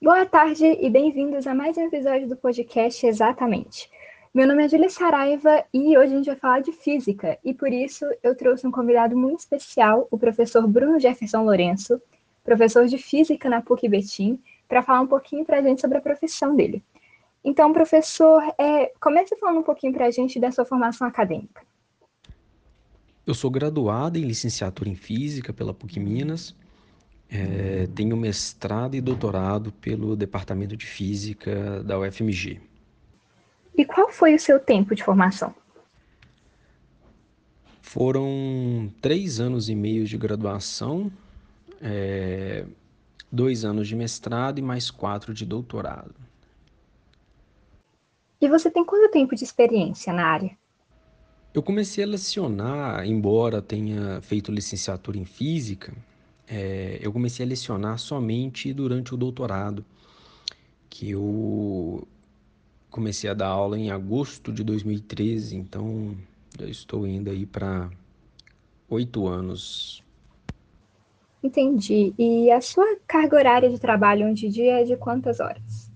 Boa tarde e bem-vindos a mais um episódio do podcast Exatamente. Meu nome é Julia Saraiva e hoje a gente vai falar de física e por isso eu trouxe um convidado muito especial, o professor Bruno Jefferson Lourenço, professor de física na PUC Betim, para falar um pouquinho para a gente sobre a profissão dele. Então, professor, é, comece falando um pouquinho para a gente da sua formação acadêmica. Eu sou graduado em licenciatura em física pela PUC Minas é, tenho mestrado e doutorado pelo Departamento de Física da UFMG. E qual foi o seu tempo de formação? Foram três anos e meio de graduação, é, dois anos de mestrado e mais quatro de doutorado. E você tem quanto tempo de experiência na área? Eu comecei a lecionar, embora tenha feito licenciatura em física, é, eu comecei a lecionar somente durante o doutorado, que eu comecei a dar aula em agosto de 2013, então já estou indo aí para oito anos. Entendi. E a sua carga horária de trabalho hoje em dia é de quantas horas?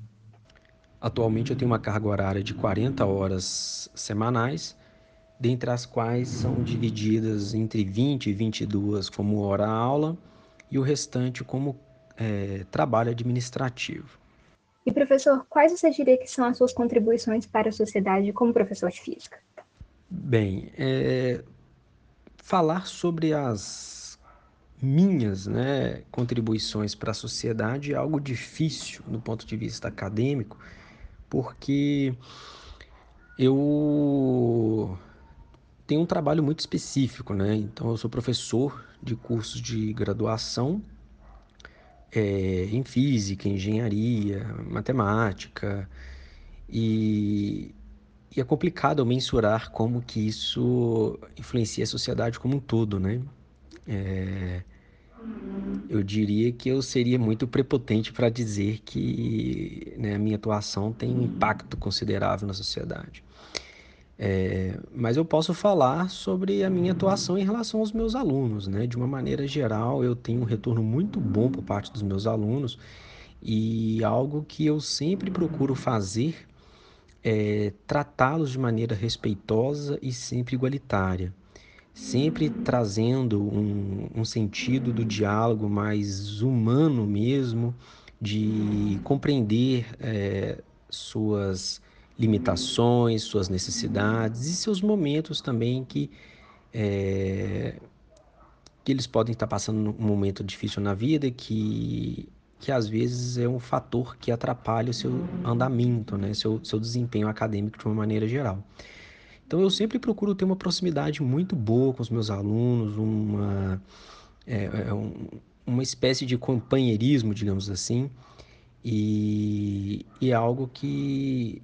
Atualmente eu tenho uma carga horária de 40 horas semanais, dentre as quais são divididas entre 20 e 22 como hora-aula e o restante como é, trabalho administrativo. E professor, quais você diria que são as suas contribuições para a sociedade como professor de física? Bem, é, falar sobre as minhas né, contribuições para a sociedade é algo difícil do ponto de vista acadêmico, porque eu tenho um trabalho muito específico, né? Então, eu sou professor de cursos de graduação é, em física, engenharia, matemática e, e, é complicado mensurar como que isso influencia a sociedade como um todo, né? É, eu diria que eu seria muito prepotente para dizer que né, a minha atuação tem um impacto considerável na sociedade. É, mas eu posso falar sobre a minha atuação em relação aos meus alunos, né? De uma maneira geral, eu tenho um retorno muito bom por parte dos meus alunos e algo que eu sempre procuro fazer é tratá-los de maneira respeitosa e sempre igualitária, sempre trazendo um, um sentido do diálogo mais humano mesmo, de compreender é, suas limitações, suas necessidades e seus momentos também que, é, que eles podem estar passando um momento difícil na vida que, que às vezes é um fator que atrapalha o seu andamento, né, seu, seu desempenho acadêmico de uma maneira geral. Então eu sempre procuro ter uma proximidade muito boa com os meus alunos, uma, é, é um, uma espécie de companheirismo, digamos assim, e, e é algo que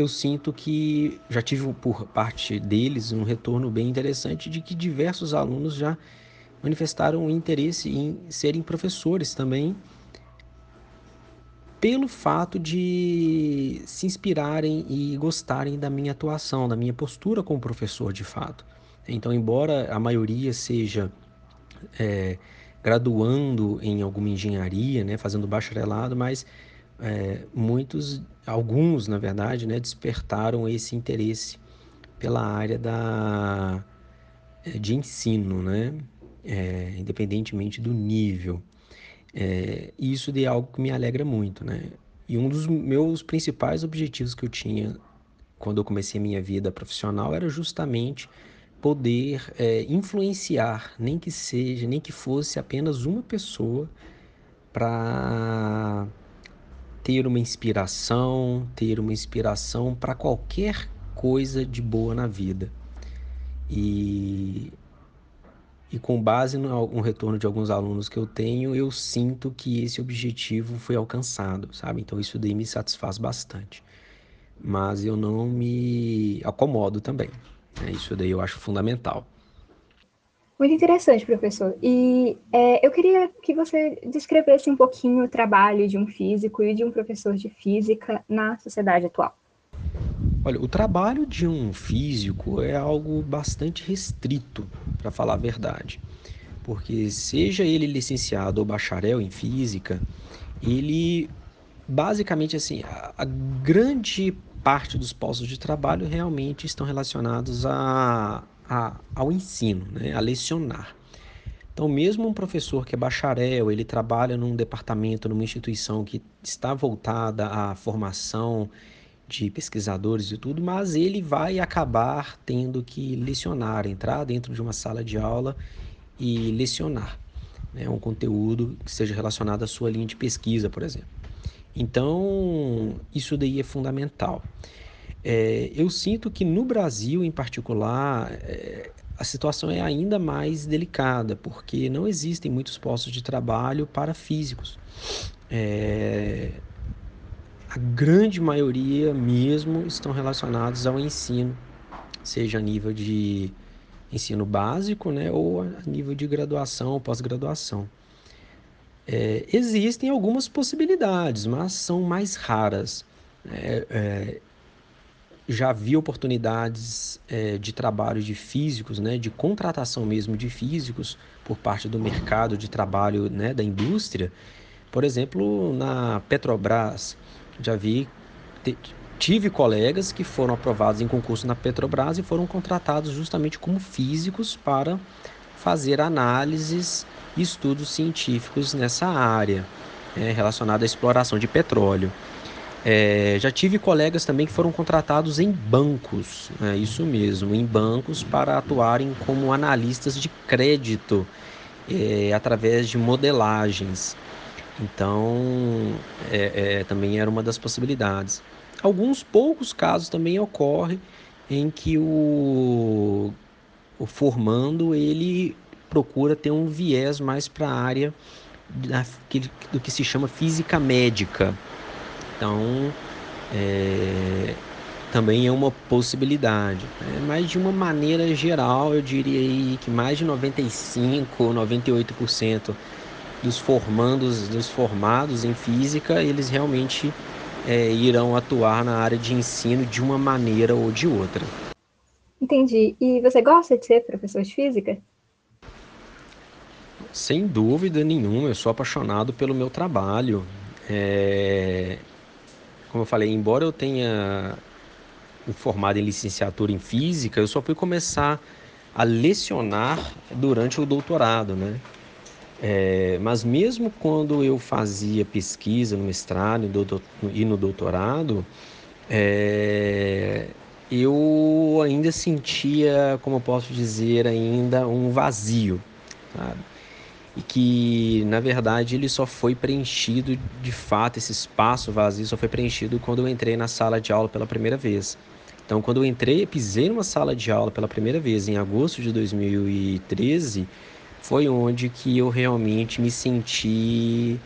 eu sinto que já tive por parte deles um retorno bem interessante de que diversos alunos já manifestaram interesse em serem professores também, pelo fato de se inspirarem e gostarem da minha atuação, da minha postura como professor de fato. Então, embora a maioria seja é, graduando em alguma engenharia, né, fazendo bacharelado, mas é, muitos, alguns na verdade, né, despertaram esse interesse pela área da, é, de ensino, né, é, independentemente do nível. É, isso é algo que me alegra muito, né? E um dos meus principais objetivos que eu tinha quando eu comecei a minha vida profissional era justamente poder é, influenciar, nem que seja, nem que fosse apenas uma pessoa para ter uma inspiração, ter uma inspiração para qualquer coisa de boa na vida. E, e com base no, no retorno de alguns alunos que eu tenho, eu sinto que esse objetivo foi alcançado, sabe? Então isso daí me satisfaz bastante. Mas eu não me acomodo também. Né? Isso daí eu acho fundamental. Muito interessante, professor. E é, eu queria que você descrevesse um pouquinho o trabalho de um físico e de um professor de física na sociedade atual. Olha, o trabalho de um físico é algo bastante restrito, para falar a verdade. Porque, seja ele licenciado ou bacharel em física, ele basicamente assim, a, a grande parte dos postos de trabalho realmente estão relacionados a, a, ao ensino, né, a lecionar. Então, mesmo um professor que é bacharel, ele trabalha num departamento, numa instituição que está voltada à formação de pesquisadores e tudo, mas ele vai acabar tendo que lecionar, entrar dentro de uma sala de aula e lecionar né, um conteúdo que seja relacionado à sua linha de pesquisa, por exemplo. Então, isso daí é fundamental. É, eu sinto que no Brasil, em particular, é, a situação é ainda mais delicada, porque não existem muitos postos de trabalho para físicos. É, a grande maioria mesmo estão relacionados ao ensino, seja a nível de ensino básico, né, ou a nível de graduação ou pós-graduação. É, existem algumas possibilidades, mas são mais raras. É, é, já vi oportunidades é, de trabalho de físicos, né, de contratação mesmo de físicos por parte do mercado de trabalho né, da indústria. Por exemplo, na Petrobras, já vi, tive colegas que foram aprovados em concurso na Petrobras e foram contratados justamente como físicos para fazer análises e estudos científicos nessa área é, relacionada à exploração de petróleo. É, já tive colegas também que foram contratados em bancos, é isso mesmo, em bancos para atuarem como analistas de crédito é, através de modelagens. Então, é, é, também era uma das possibilidades. Alguns poucos casos também ocorrem em que o, o formando ele procura ter um viés mais para a área da, do que se chama física médica. Então, é, também é uma possibilidade. Né? Mas de uma maneira geral, eu diria que mais de 95, 98% dos formandos, dos formados em física, eles realmente é, irão atuar na área de ensino de uma maneira ou de outra. Entendi. E você gosta de ser professor de física? Sem dúvida nenhuma, eu sou apaixonado pelo meu trabalho. É... Como eu falei, embora eu tenha formado em licenciatura em física, eu só fui começar a lecionar durante o doutorado, né? É, mas mesmo quando eu fazia pesquisa no mestrado e no doutorado, é, eu ainda sentia, como eu posso dizer, ainda um vazio, sabe? E que, na verdade, ele só foi preenchido, de fato, esse espaço vazio só foi preenchido quando eu entrei na sala de aula pela primeira vez. Então, quando eu entrei, pisei numa sala de aula pela primeira vez em agosto de 2013, foi onde que eu realmente me senti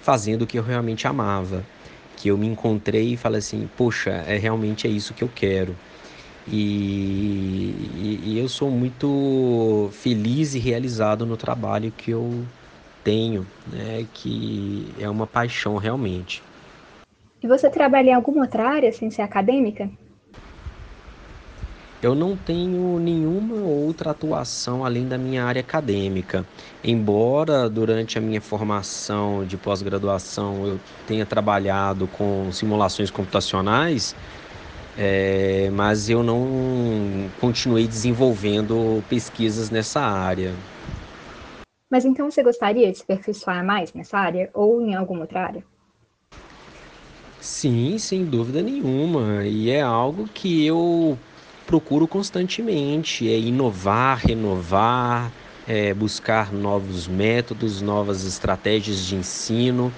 fazendo o que eu realmente amava, que eu me encontrei e falei assim, poxa, é realmente é isso que eu quero. E, e, e eu sou muito feliz e realizado no trabalho que eu tenho, né, que é uma paixão realmente. E você trabalha em alguma outra área sem ser acadêmica? Eu não tenho nenhuma outra atuação além da minha área acadêmica. Embora durante a minha formação de pós-graduação eu tenha trabalhado com simulações computacionais, é, mas eu não continuei desenvolvendo pesquisas nessa área. Mas então você gostaria de se aperfeiçoar mais nessa área ou em alguma outra área? Sim, sem dúvida nenhuma. E é algo que eu procuro constantemente, é inovar, renovar, é buscar novos métodos, novas estratégias de ensino,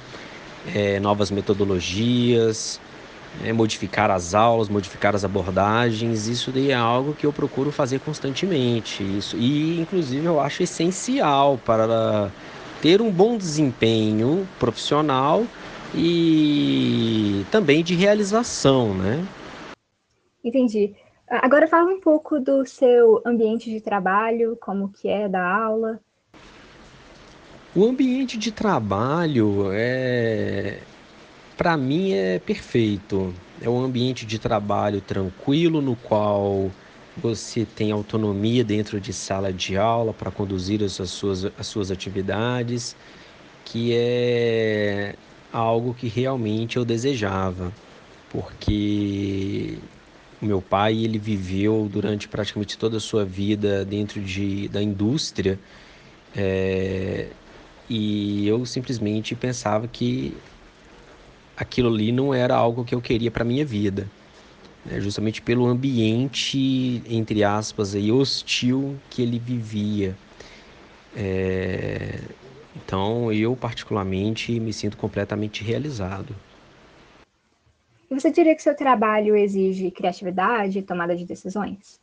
é, novas metodologias, é, modificar as aulas, modificar as abordagens. Isso daí é algo que eu procuro fazer constantemente. Isso e inclusive eu acho essencial para ter um bom desempenho profissional e também de realização, né? Entendi. Agora fala um pouco do seu ambiente de trabalho, como que é da aula. O ambiente de trabalho é para mim é perfeito. É um ambiente de trabalho tranquilo no qual você tem autonomia dentro de sala de aula para conduzir as suas, as suas atividades, que é algo que realmente eu desejava, porque o meu pai ele viveu durante praticamente toda a sua vida dentro de, da indústria é, e eu simplesmente pensava que aquilo ali não era algo que eu queria para minha vida, né? justamente pelo ambiente entre aspas aí hostil que ele vivia. É, então eu particularmente me sinto completamente realizado. Você diria que seu trabalho exige criatividade e tomada de decisões?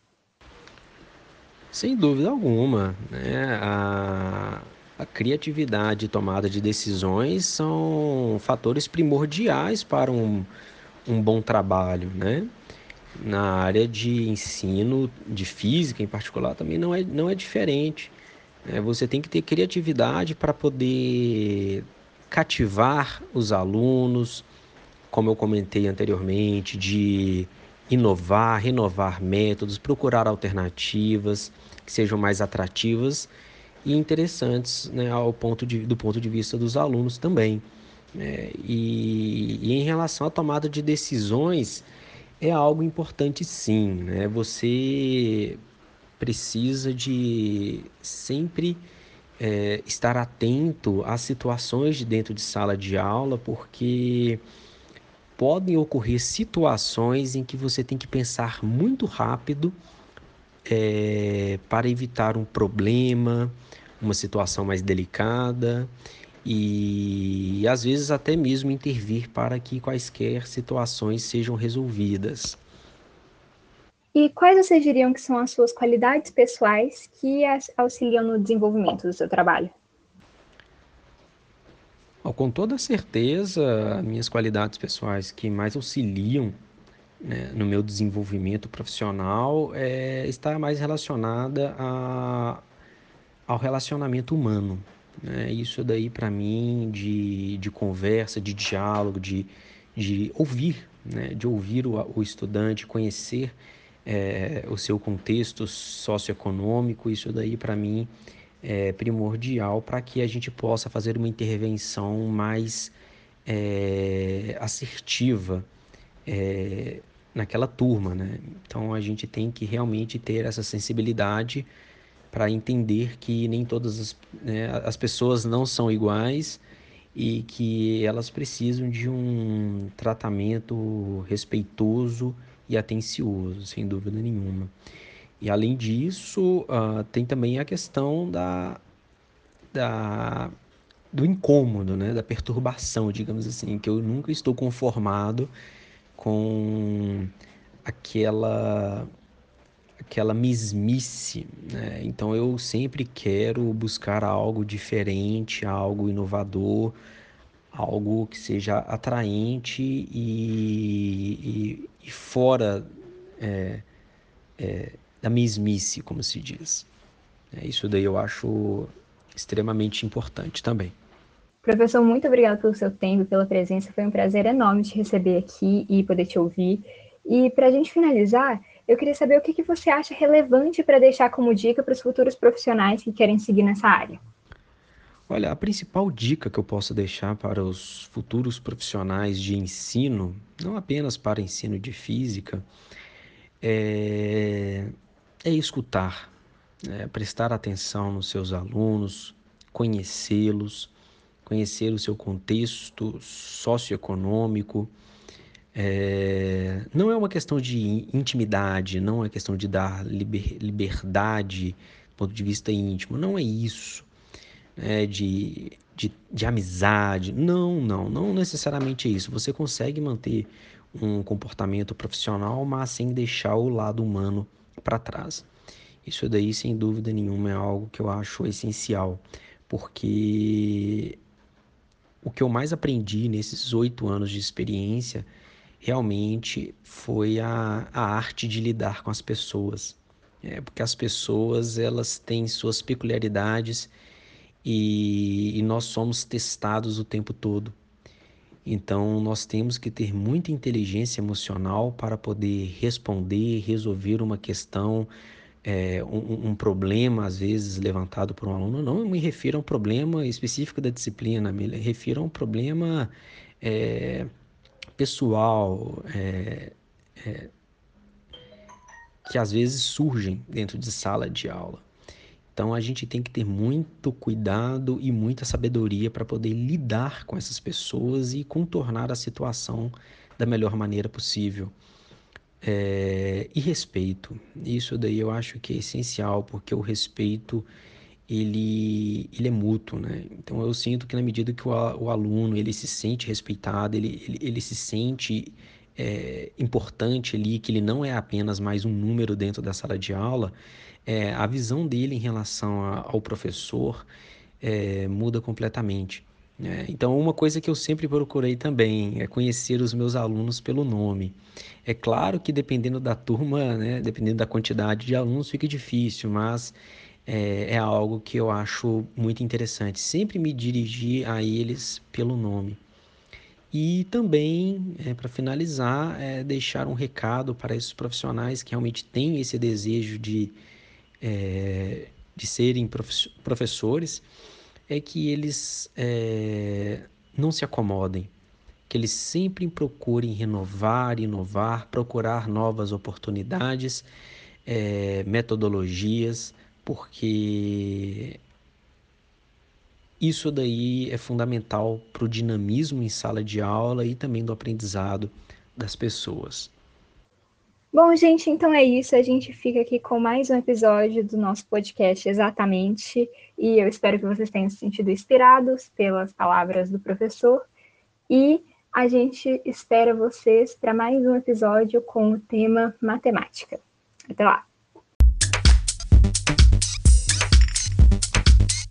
Sem dúvida alguma, né? A, a criatividade e tomada de decisões são fatores primordiais para um, um bom trabalho, né? Na área de ensino, de física em particular, também não é, não é diferente. Né? Você tem que ter criatividade para poder cativar os alunos, como eu comentei anteriormente, de inovar, renovar métodos, procurar alternativas que sejam mais atrativas e interessantes né, ao ponto de, do ponto de vista dos alunos também. É, e, e, em relação à tomada de decisões, é algo importante sim. Né? Você precisa de sempre é, estar atento às situações de dentro de sala de aula, porque podem ocorrer situações em que você tem que pensar muito rápido é, para evitar um problema, uma situação mais delicada e às vezes até mesmo intervir para que quaisquer situações sejam resolvidas. E quais vocês diriam que são as suas qualidades pessoais que auxiliam no desenvolvimento do seu trabalho? com toda certeza, minhas qualidades pessoais que mais auxiliam né, no meu desenvolvimento profissional é, está mais relacionada a, ao relacionamento humano. Né? Isso daí, para mim, de, de conversa, de diálogo, de, de ouvir, né? de ouvir o, o estudante, conhecer é, o seu contexto socioeconômico, isso daí, para mim, é, primordial para que a gente possa fazer uma intervenção mais é, assertiva é, naquela turma, né? Então a gente tem que realmente ter essa sensibilidade para entender que nem todas as, né, as pessoas não são iguais e que elas precisam de um tratamento respeitoso e atencioso, sem dúvida nenhuma. E além disso, uh, tem também a questão da, da, do incômodo, né? da perturbação, digamos assim, que eu nunca estou conformado com aquela aquela mesmice, né? Então eu sempre quero buscar algo diferente, algo inovador, algo que seja atraente e, e, e fora é, é, da mesmice, como se diz. É, isso daí eu acho extremamente importante também. Professor, muito obrigado pelo seu tempo, pela presença. Foi um prazer enorme te receber aqui e poder te ouvir. E para a gente finalizar, eu queria saber o que, que você acha relevante para deixar como dica para os futuros profissionais que querem seguir nessa área. Olha, a principal dica que eu posso deixar para os futuros profissionais de ensino, não apenas para ensino de física, é é escutar, é prestar atenção nos seus alunos, conhecê-los, conhecer o seu contexto socioeconômico. É, não é uma questão de intimidade, não é questão de dar liber, liberdade do ponto de vista íntimo, não é isso. É de, de, de amizade, não, não, não necessariamente é isso. Você consegue manter um comportamento profissional, mas sem deixar o lado humano para trás. Isso daí, sem dúvida nenhuma, é algo que eu acho essencial, porque o que eu mais aprendi nesses oito anos de experiência realmente foi a, a arte de lidar com as pessoas. É, porque as pessoas elas têm suas peculiaridades e, e nós somos testados o tempo todo. Então, nós temos que ter muita inteligência emocional para poder responder, resolver uma questão é, um, um, problema, às vezes, levantado por um aluno, não me refiro a um problema específico da disciplina, me refiro a um problema é, pessoal, é, é que às vezes surgem dentro de sala de aula. Então a gente tem que ter muito cuidado e muita sabedoria para poder lidar com essas pessoas e contornar a situação da melhor maneira possível. É, e respeito. Isso daí eu acho que é essencial, porque o respeito ele, ele é mútuo, né? Então eu sinto que na medida que o, o aluno ele se sente respeitado, ele, ele, ele se sente é, importante ali, que ele não é apenas mais um número dentro da sala de aula, é, a visão dele em relação a, ao professor é, muda completamente. É, então, uma coisa que eu sempre procurei também é conhecer os meus alunos pelo nome. É claro que dependendo da turma, né, dependendo da quantidade de alunos, fica difícil, mas é, é algo que eu acho muito interessante. Sempre me dirigir a eles pelo nome. E também, é, para finalizar, é, deixar um recado para esses profissionais que realmente têm esse desejo de, é, de serem professores é que eles é, não se acomodem, que eles sempre procurem renovar, inovar, procurar novas oportunidades, é, metodologias, porque isso daí é fundamental para o dinamismo em sala de aula e também do aprendizado das pessoas. Bom, gente, então é isso. A gente fica aqui com mais um episódio do nosso podcast Exatamente. E eu espero que vocês tenham se sentido inspirados pelas palavras do professor. E a gente espera vocês para mais um episódio com o tema matemática. Até lá!